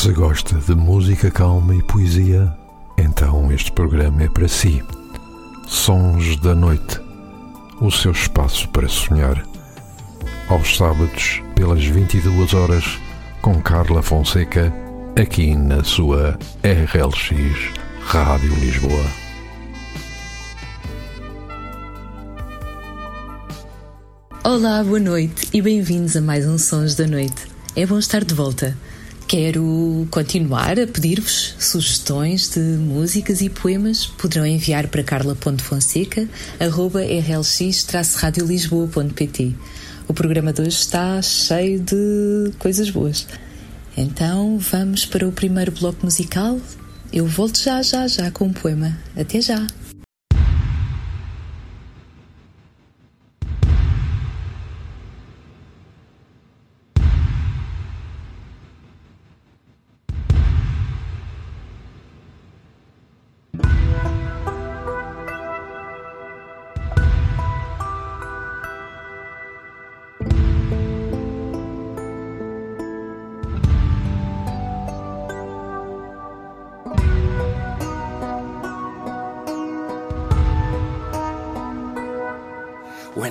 Se gosta de música calma e poesia, então este programa é para si. Sons da Noite o seu espaço para sonhar. Aos sábados, pelas 22 horas, com Carla Fonseca, aqui na sua RLX Rádio Lisboa. Olá, boa noite e bem-vindos a mais um Sons da Noite. É bom estar de volta. Quero continuar a pedir-vos sugestões de músicas e poemas. Poderão enviar para carla.fonseca.rlx-radiolisboa.pt. O programa de hoje está cheio de coisas boas. Então vamos para o primeiro bloco musical. Eu volto já, já, já com um poema. Até já!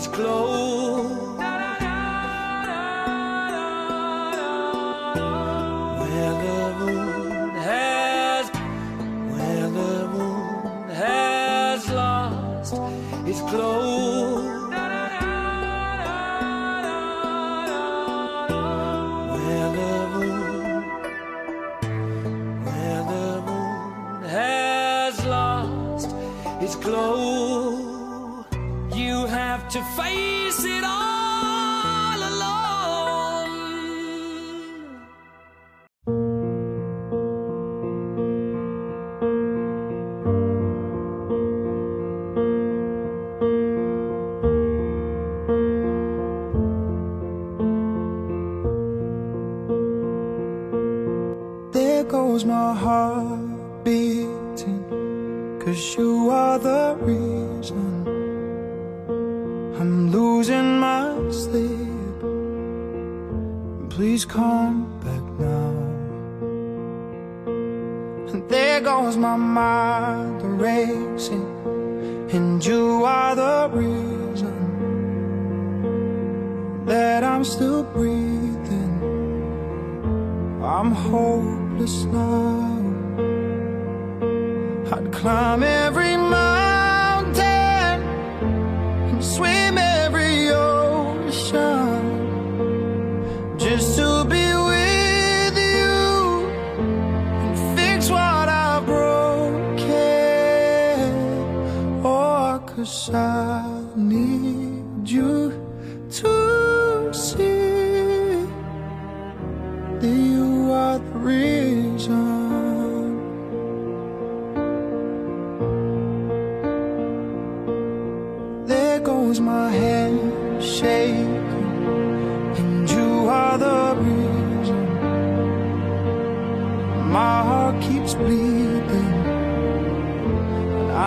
its glow. When the moon has, when the moon has lost its glow.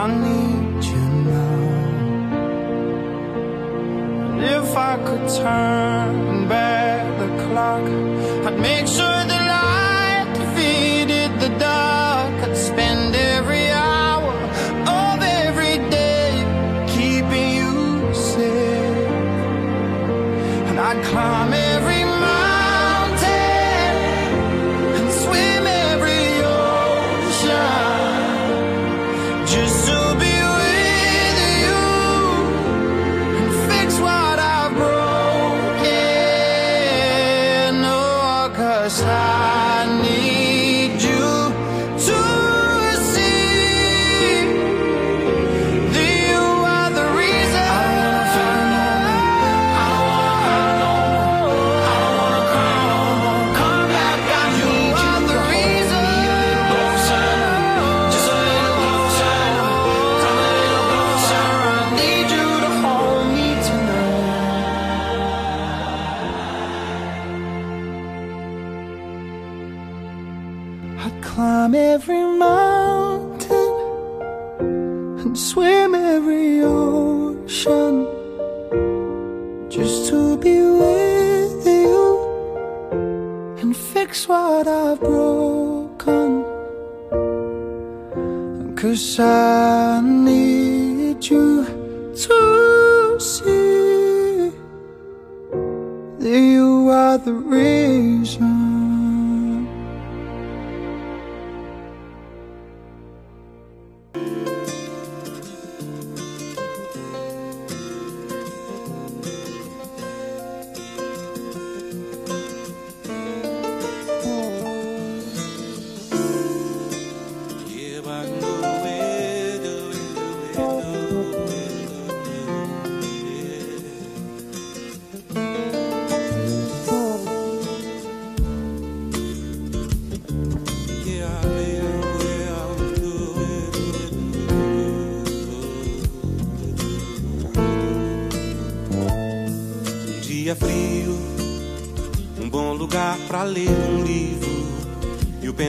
I need you now. If I could turn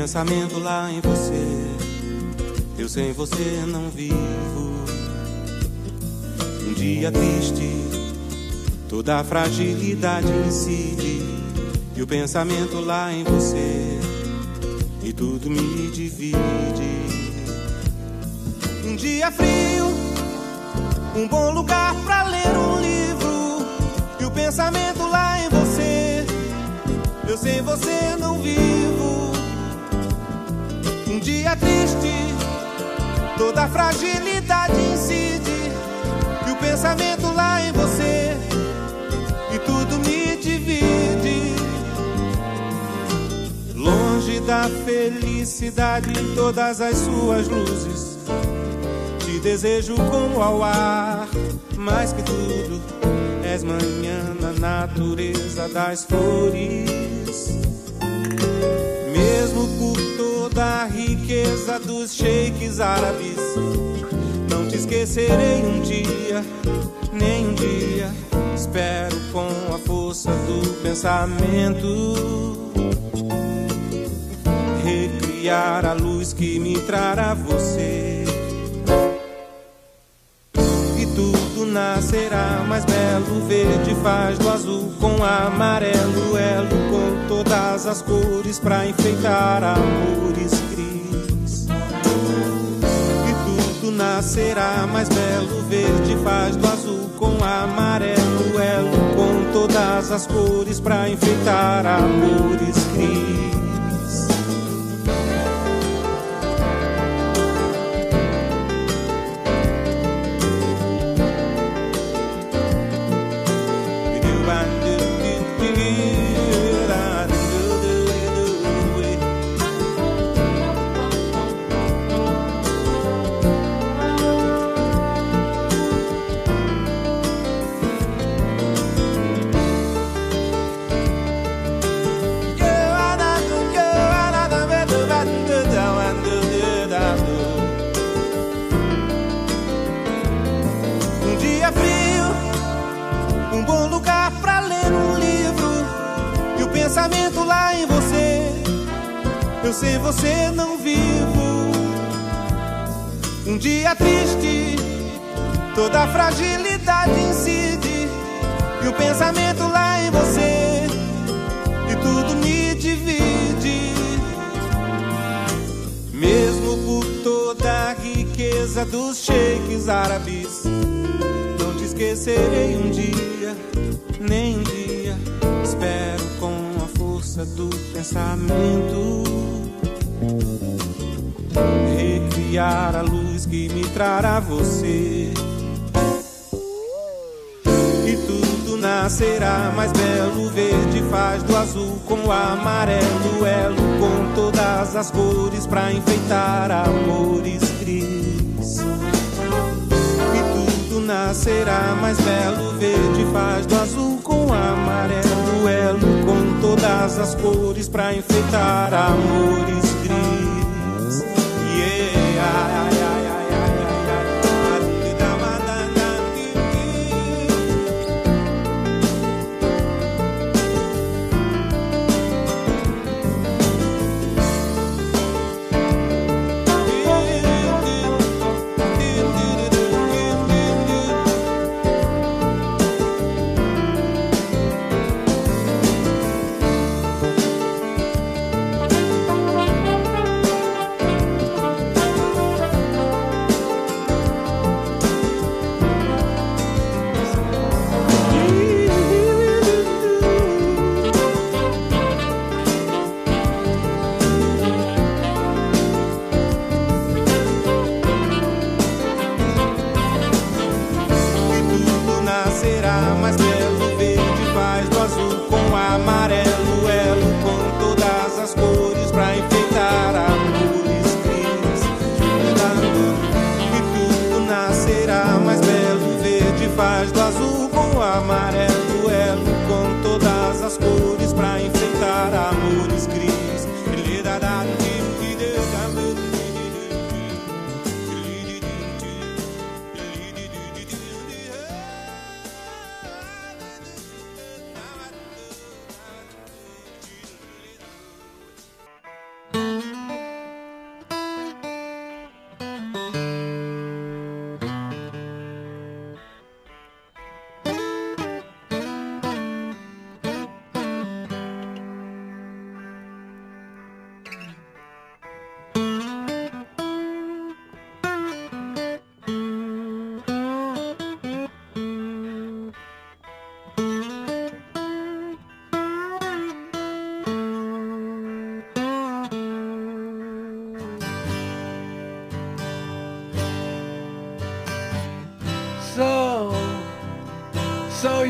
pensamento lá em você. Eu sem você não vivo. Um dia triste, toda a fragilidade incide e o pensamento lá em você e tudo me divide. Um dia frio, um bom lugar pra ler um livro e o pensamento lá em você. Eu sem você não vivo. Dia triste, toda fragilidade incide e o pensamento lá em você e tudo me divide. Longe da felicidade em todas as suas luzes. Te desejo como ao ar, mais que tudo, és manhã na natureza das flores. Mesmo por toda a riqueza dos sheiks árabes, não te esquecerei um dia, nem um dia. Espero com a força do pensamento recriar a luz que me trará você nascerá mais belo. Verde faz do azul com amarelo, elo com todas as cores pra enfeitar amores gris. E tudo nascerá mais belo. Verde faz do azul com amarelo, elo com todas as cores pra enfeitar amores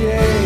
Yeah.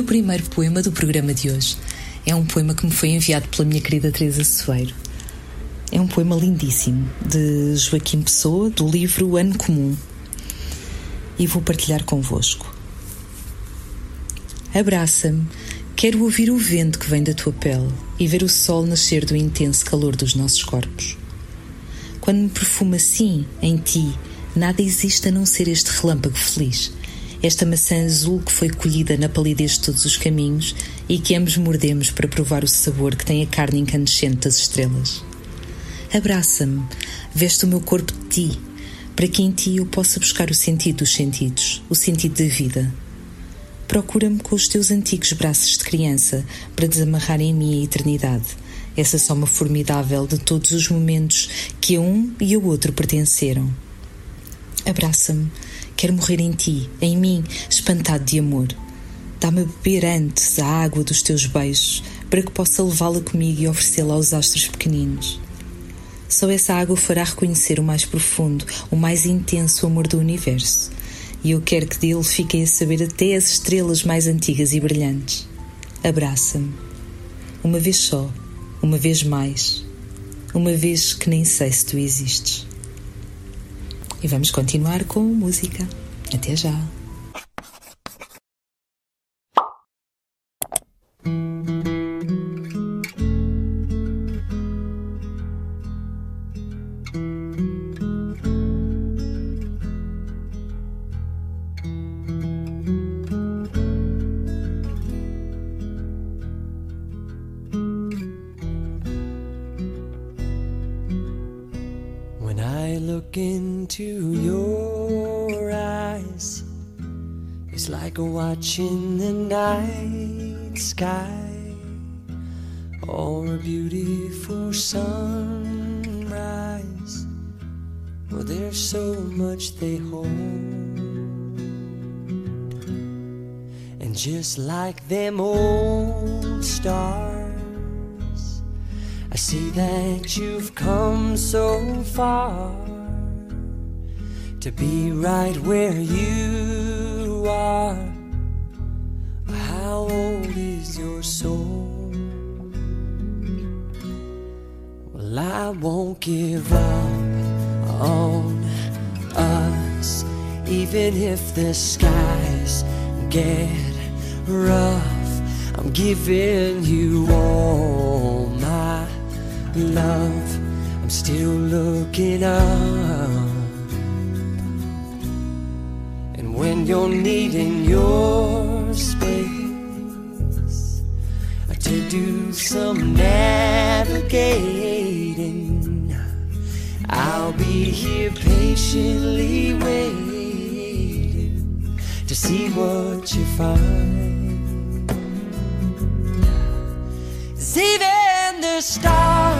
O primeiro poema do programa de hoje é um poema que me foi enviado pela minha querida Teresa Soeiro. É um poema lindíssimo de Joaquim Pessoa, do livro Ano Comum. E vou partilhar convosco. Abraça-me, quero ouvir o vento que vem da tua pele e ver o sol nascer do intenso calor dos nossos corpos. Quando me perfumo assim, em ti, nada existe a não ser este relâmpago feliz esta maçã azul que foi colhida na palidez de todos os caminhos e que ambos mordemos para provar o sabor que tem a carne incandescente das estrelas. Abraça-me, veste o meu corpo de ti, para que em ti eu possa buscar o sentido dos sentidos, o sentido da vida. Procura-me com os teus antigos braços de criança para desamarrar em mim a eternidade, essa soma formidável de todos os momentos que a um e ao outro pertenceram. Abraça-me, Quero morrer em ti, em mim, espantado de amor. Dá-me a beber antes a água dos teus beijos, para que possa levá-la comigo e oferecê-la aos astros pequeninos. Só essa água fará reconhecer o mais profundo, o mais intenso amor do universo. E eu quero que dele fiquem a saber até as estrelas mais antigas e brilhantes. Abraça-me. Uma vez só, uma vez mais, uma vez que nem sei se tu existes. E vamos continuar com música. Até já! See that you've come so far to be right where you are. How old is your soul? Well, I won't give up on us, even if the skies get rough. I'm giving you all love, I'm still looking up. And when you're needing your space to do some navigating, I'll be here patiently waiting to see what you find. See, even the stars.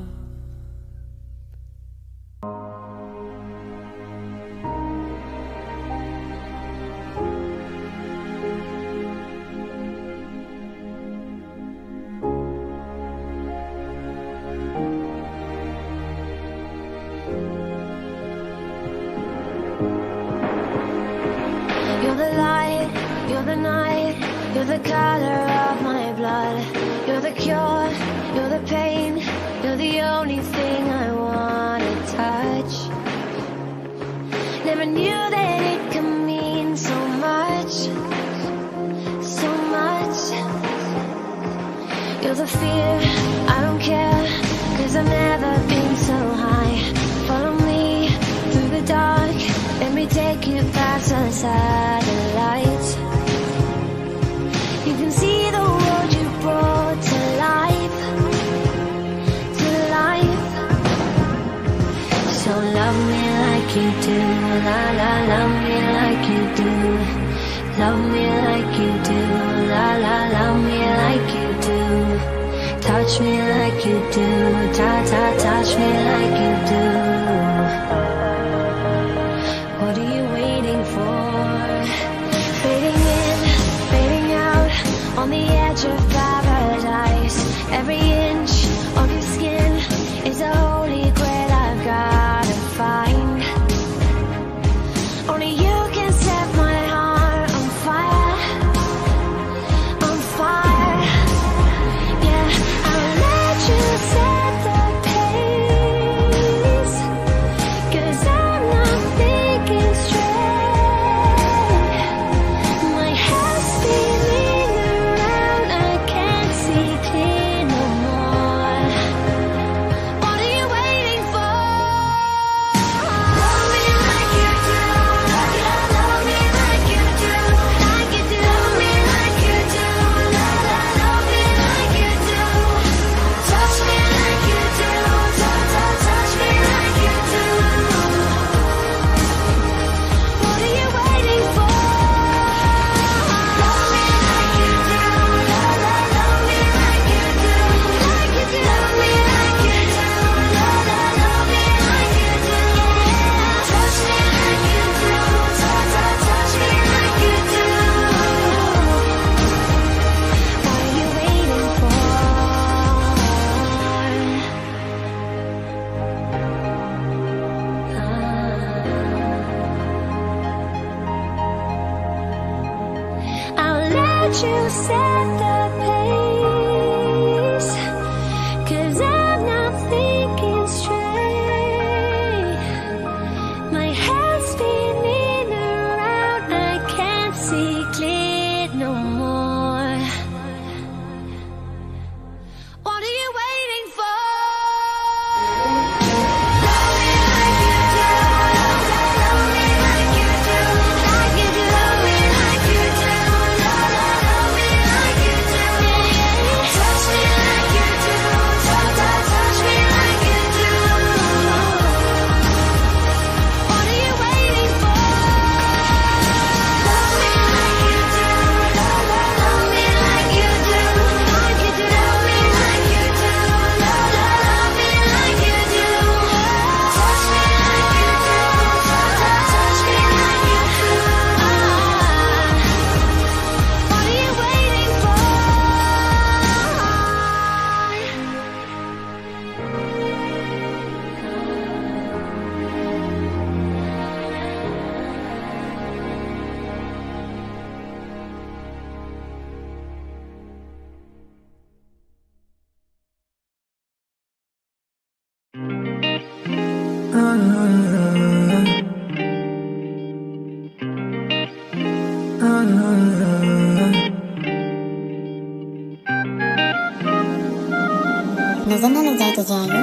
के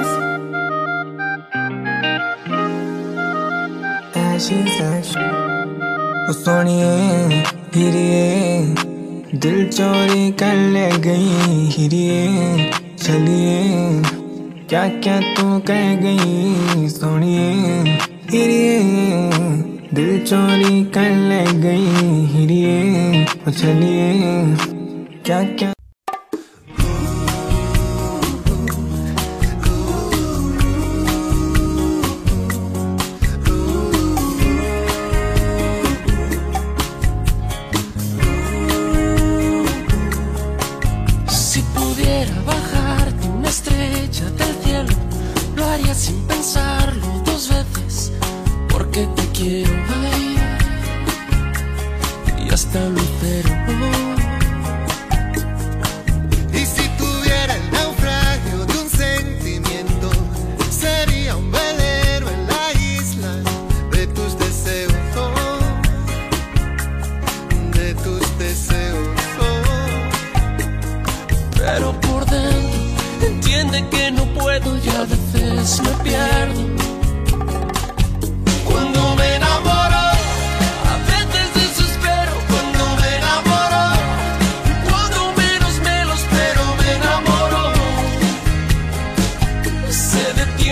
जाएँगे हिरिए दिल चोरी कर ले गई हिरिए चलिए क्या क्या तू कह गई सोनिए हिरिए दिल चोरी कर ले गई हिरिए चलिए क्या क्या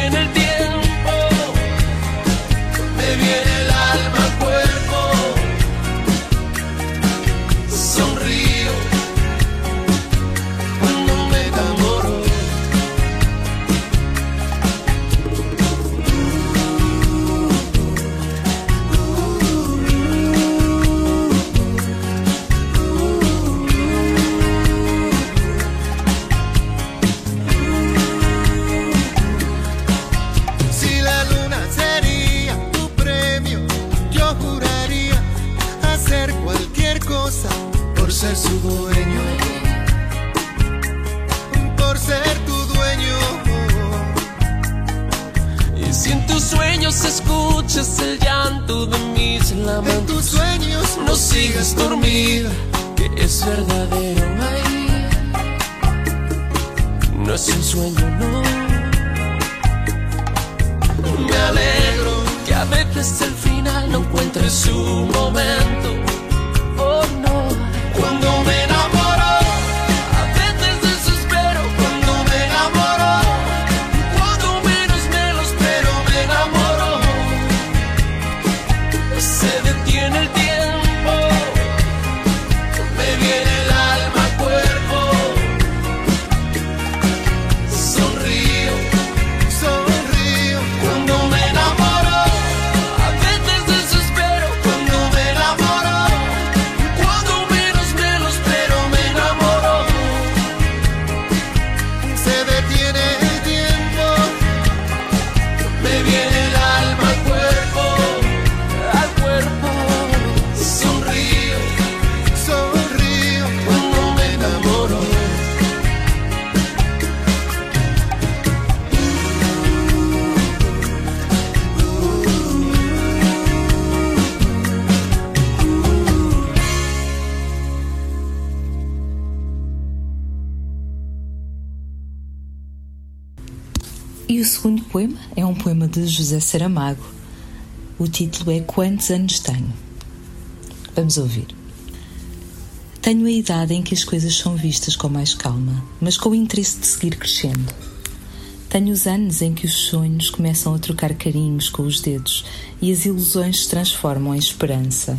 en el E o segundo poema é um poema de José Saramago. O título é Quantos Anos Tenho? Vamos ouvir. Tenho a idade em que as coisas são vistas com mais calma, mas com o interesse de seguir crescendo. Tenho os anos em que os sonhos começam a trocar carinhos com os dedos e as ilusões se transformam em esperança.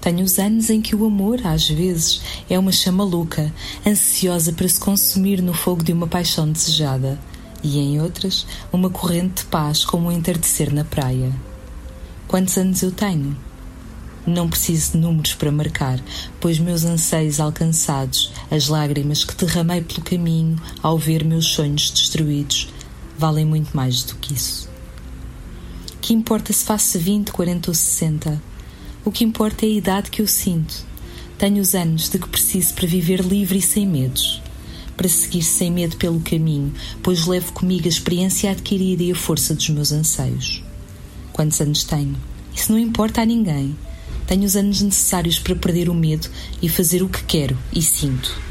Tenho os anos em que o amor, às vezes, é uma chama louca, ansiosa para se consumir no fogo de uma paixão desejada, e em outras, uma corrente de paz como o entardecer na praia. Quantos anos eu tenho? Não preciso de números para marcar, pois meus anseios alcançados, as lágrimas que derramei pelo caminho ao ver meus sonhos destruídos, valem muito mais do que isso. Que importa se faço 20, 40 ou 60? O que importa é a idade que eu sinto. Tenho os anos de que preciso para viver livre e sem medos. Para seguir sem medo pelo caminho, pois levo comigo a experiência adquirida e a força dos meus anseios. Quantos anos tenho? Isso não importa a ninguém. Tenho os anos necessários para perder o medo e fazer o que quero e sinto.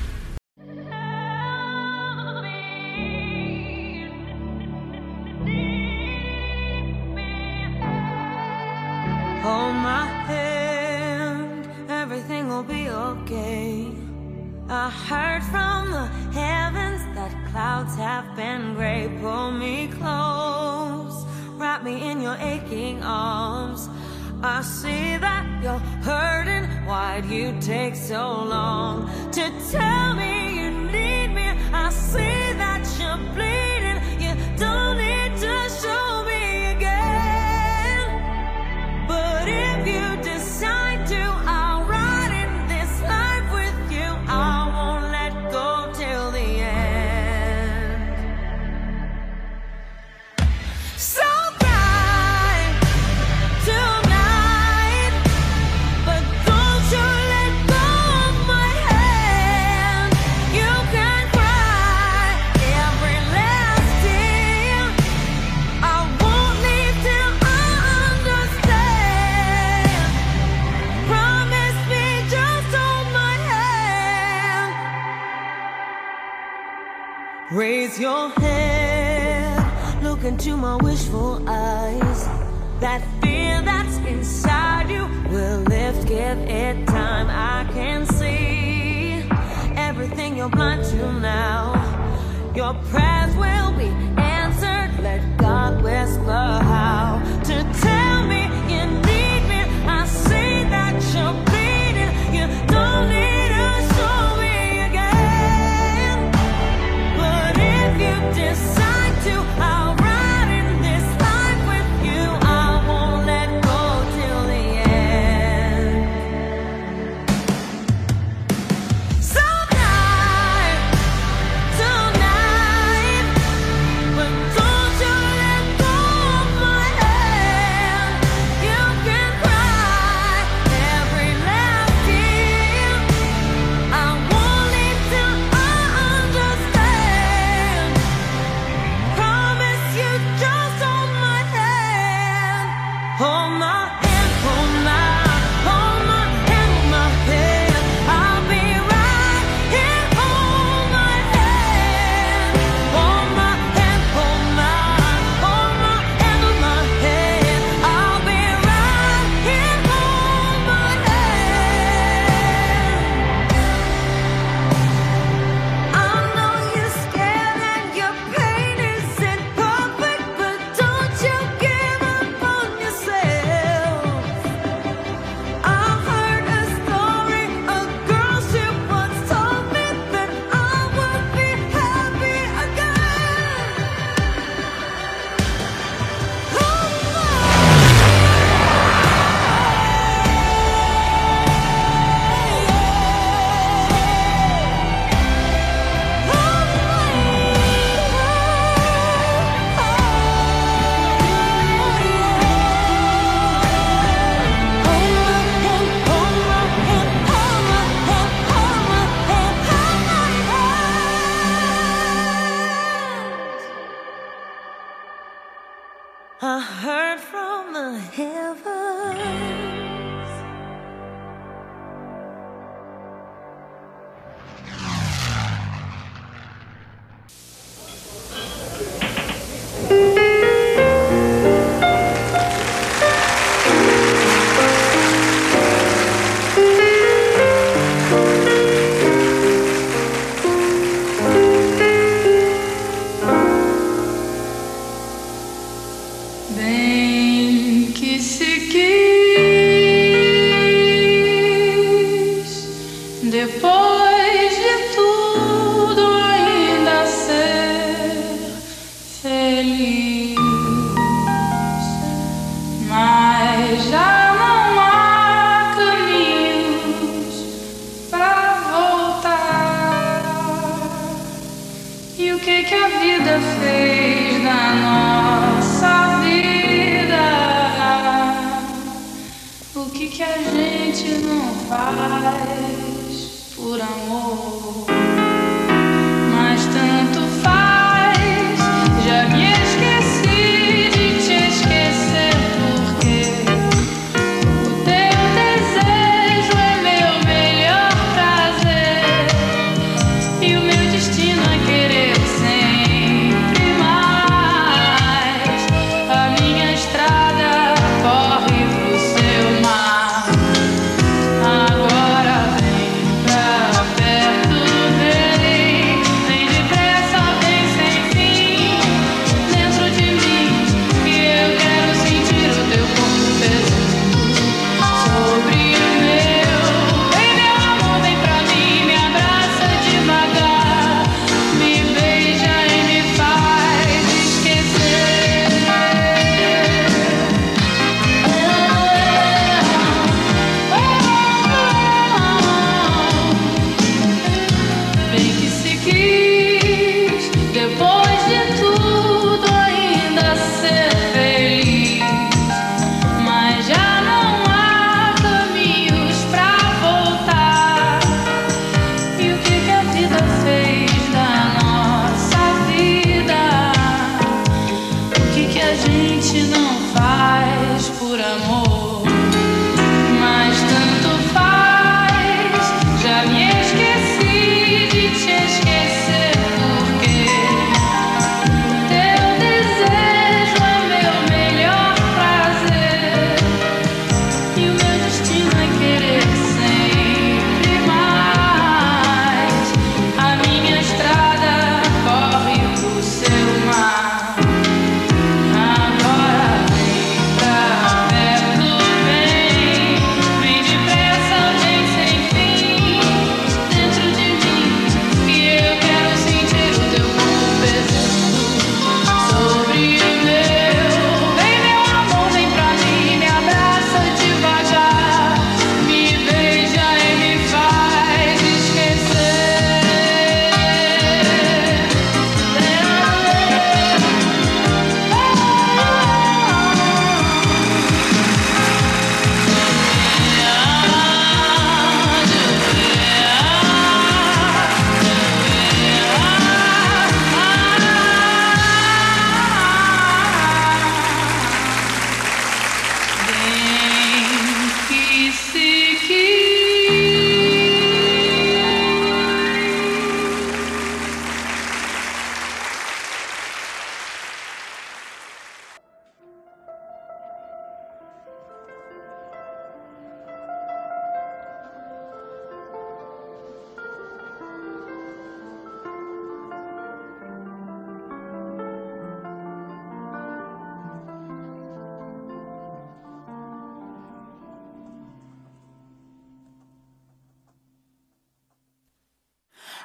My wishful eyes. That fear that's inside you will lift, give it time. I can see everything you're blind to now. Your prayers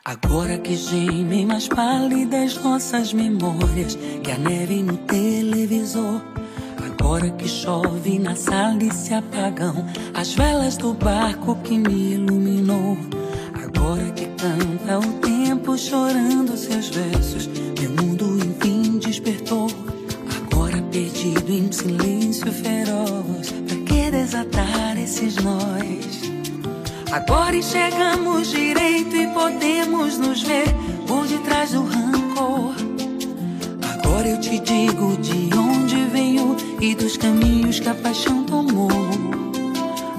Agora que gemem mais pálidas nossas memórias que a neve no televisor. Agora que chove na sala e se apagam as velas do barco que me iluminou. Agora que canta o tempo chorando seus versos, meu mundo enfim despertou. Agora perdido em silêncio feroz, pra que desatar esses nós? Agora enxergamos direito e podemos nos ver por detrás do rancor. Agora eu te digo de onde venho e dos caminhos que a paixão tomou.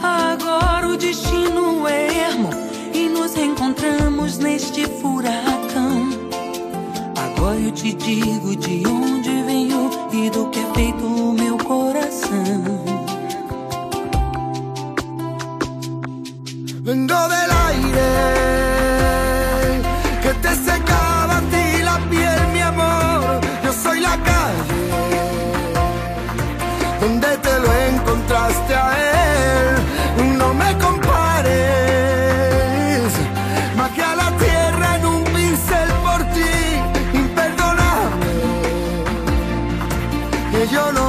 Agora o destino é ermo e nos encontramos neste furacão. Agora eu te digo de onde venho e do que é feito o meu coração. Vengo del aire que te secaba a ti la piel, mi amor. Yo soy la calle donde te lo encontraste a él. No me compares, magia a la tierra en un pincel por ti, imperdonable. Que yo no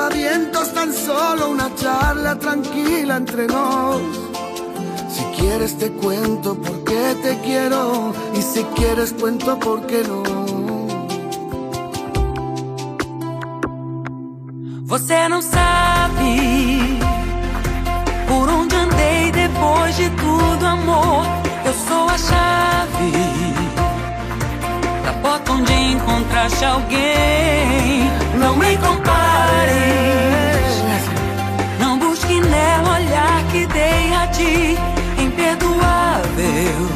aspavientos, tan solo una charla tranquila entre nos. Si quieres te cuento por qué te quiero y si quieres cuento por qué no. Você não sabe por onde andei depois de tudo, amor. Eu sou a chave onde encontraste alguém. Não me compares, não busque nela olhar que dei a ti, imperdoável.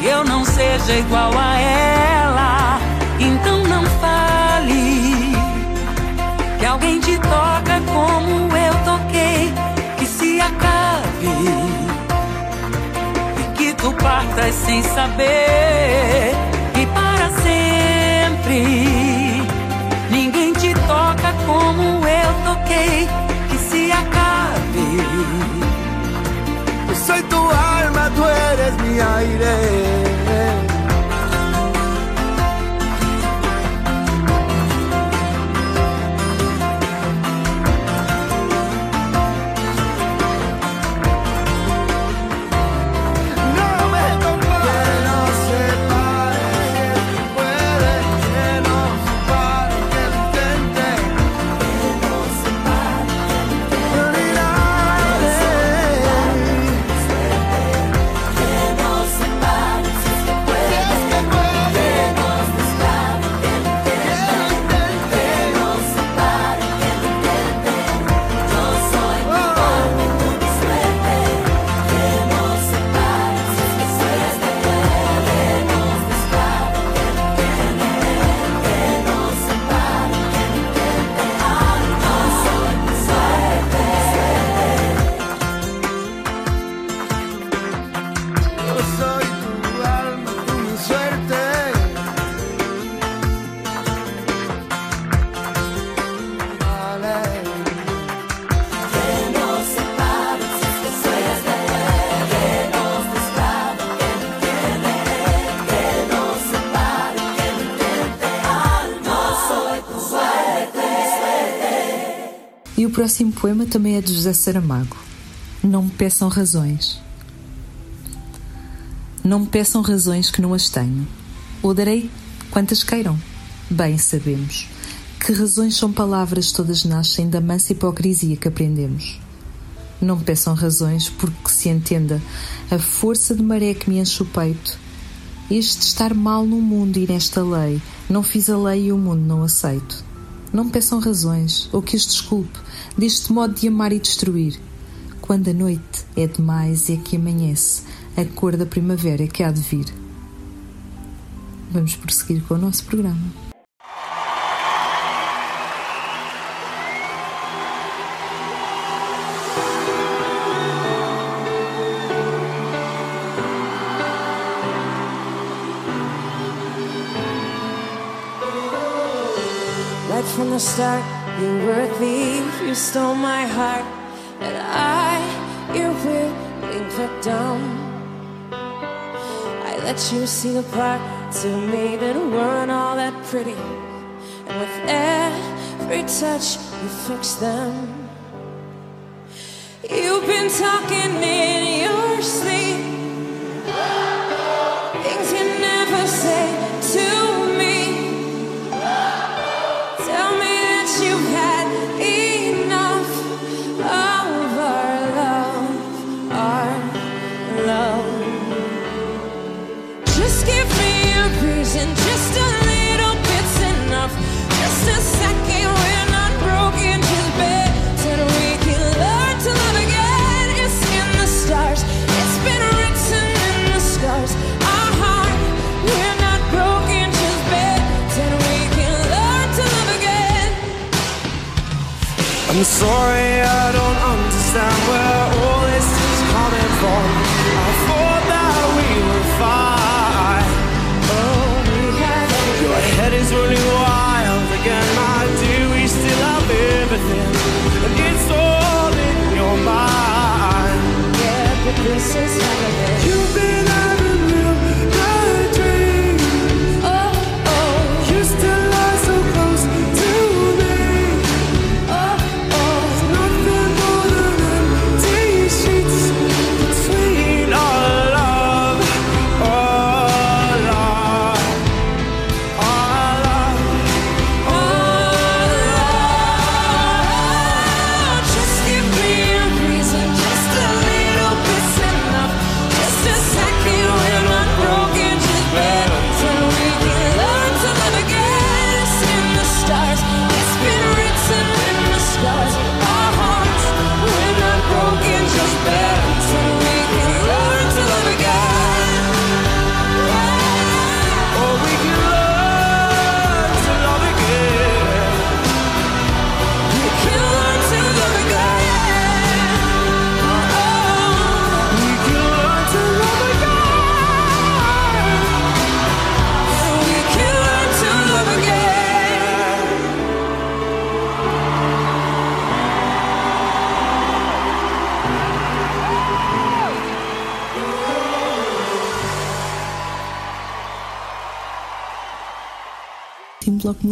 Que eu não seja igual a ela, então não fale que alguém te toca como eu toquei, que se acabe partas sem saber e para sempre ninguém te toca como eu toquei, que se acabe. Soy tu alma, tú eres mi aire. Próximo poema também é de José Saramago. Não me peçam razões. Não me peçam razões que não as tenho. Ou darei quantas queiram. Bem sabemos que razões são palavras todas nascem da mansa hipocrisia que aprendemos. Não me peçam razões porque se entenda a força de maré que me enche o peito. Este estar mal no mundo e nesta lei, não fiz a lei e o mundo não aceito. Não me peçam razões, ou que os desculpe, deste modo de amar e destruir. Quando a noite é demais é que amanhece, a cor da primavera que há de vir. Vamos prosseguir com o nosso programa. From the start, you were a thief, you stole my heart, and I, your willing victim. I let you see the parts of me that weren't all that pretty, and with every touch, you fixed them. You've been talking in your sleep, I'm sorry I don't understand where all this is coming from. I thought that we were fine. Oh, your head is running wild again. I do we still have everything? And it's all in your mind. Yeah, but this is not You've been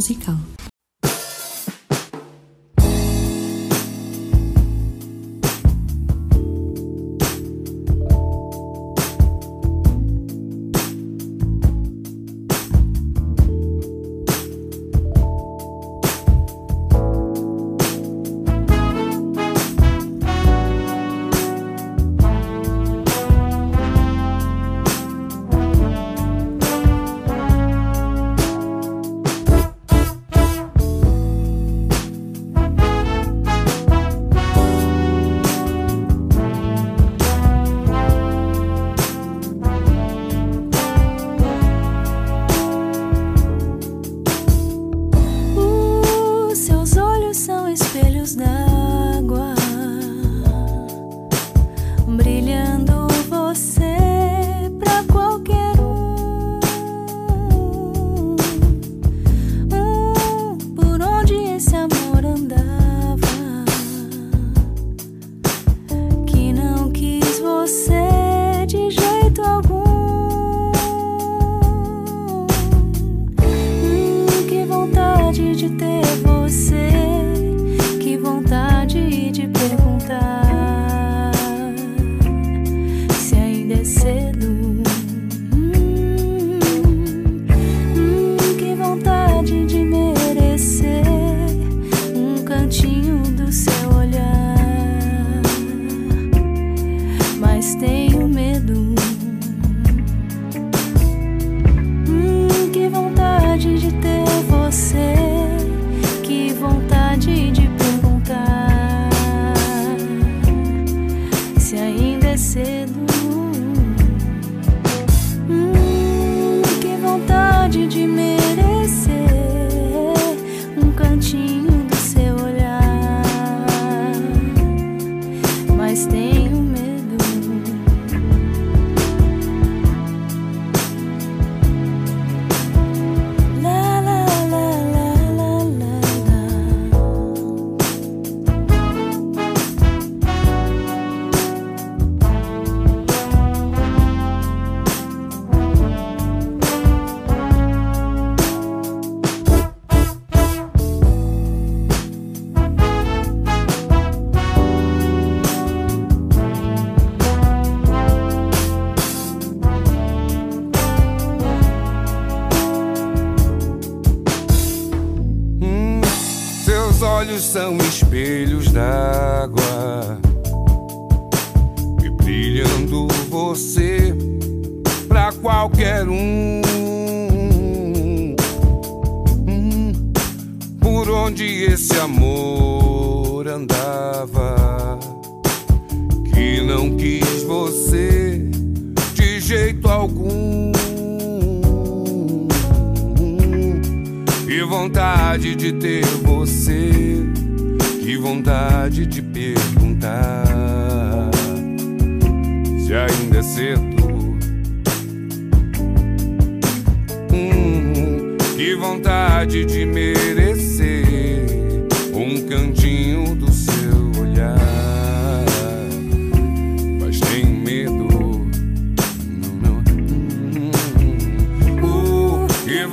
musical.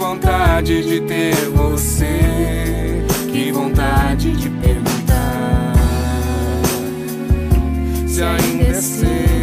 vontade de ter você, que vontade de perguntar se ainda é ser.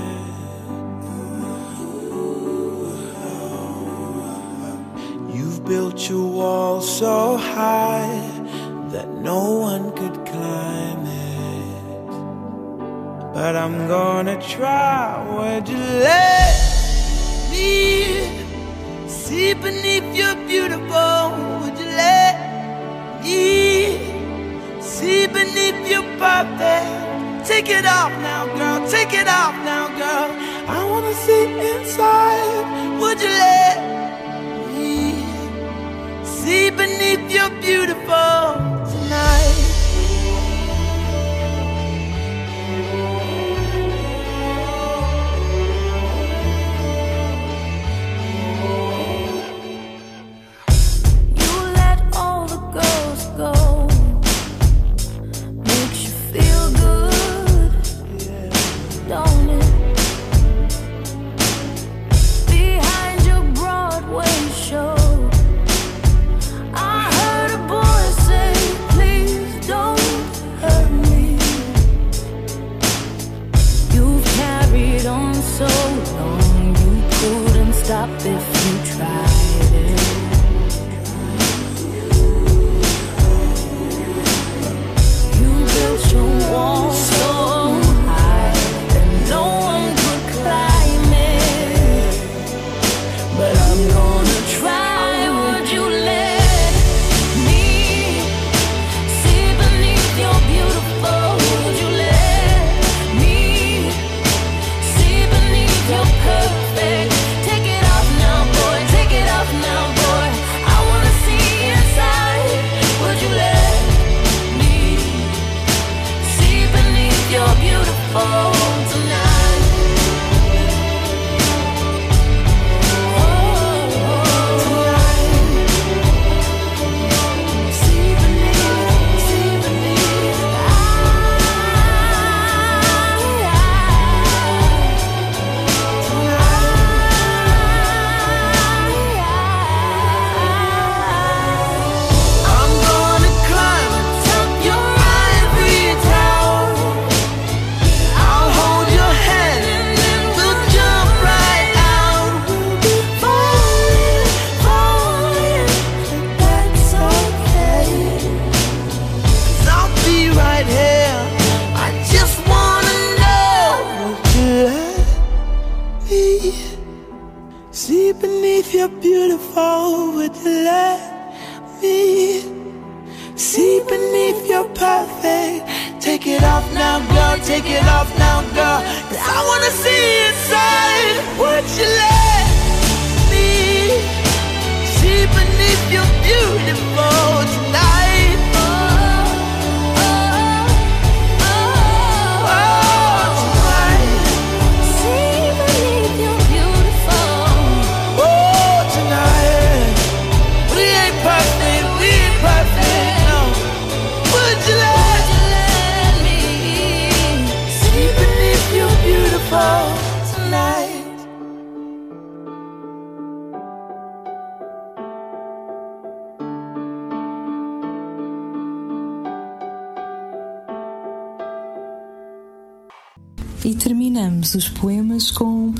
built your wall so high that no one could climb it. But I'm gonna try. Where'd you live?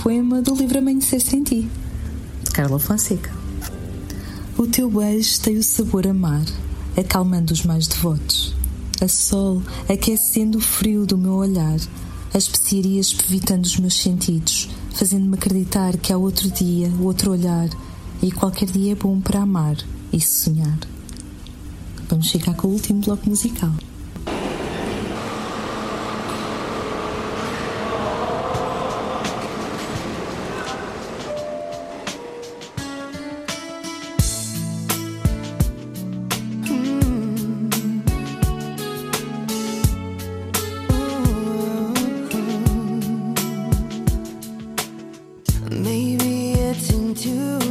Poema do livro Amanhecer Sem Ti, de Carla Fonseca. O teu beijo tem o sabor a mar, acalmando os mais devotos. A sol aquecendo o frio do meu olhar, as especiarias evitando os meus sentidos, fazendo-me acreditar que há outro dia, outro olhar, e qualquer dia é bom para amar e sonhar. Vamos ficar com o último bloco musical. to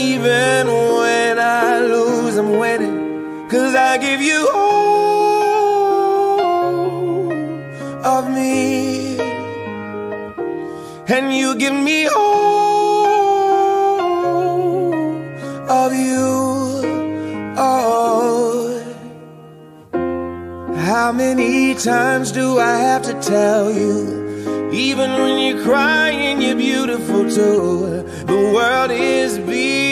Even when I lose, I'm winning. Cause I give you all of me. And you give me all of you. Oh. How many times do I have to tell you? Even when you're crying, you're beautiful too. The world is beating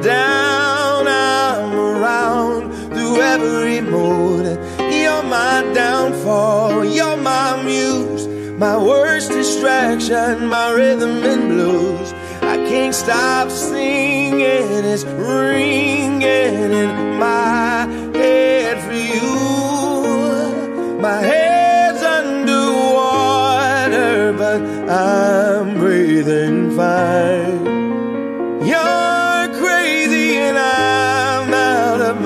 down. I'm around through every mood. You're my downfall. You're my muse. My worst distraction, my rhythm and blues. I can't stop singing. It's ringing in my head for you. My head's underwater, but I'm breathing fine.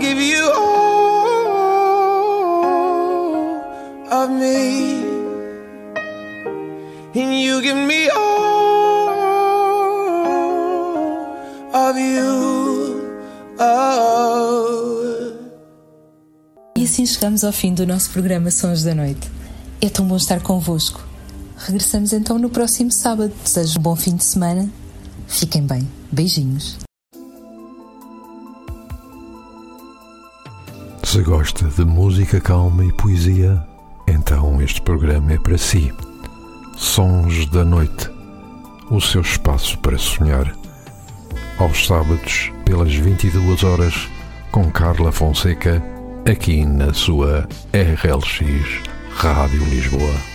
give you all of me. And you give me all of you. Oh. E assim chegamos ao fim do nosso programa Sons da Noite. É tão bom estar convosco. Regressamos então no próximo sábado. Desejo um bom fim de semana. Fiquem bem. Beijinhos. Se gosta de música calma e poesia, então este programa é para si. Sons da Noite o seu espaço para sonhar. Aos sábados, pelas 22 horas, com Carla Fonseca, aqui na sua RLX Rádio Lisboa.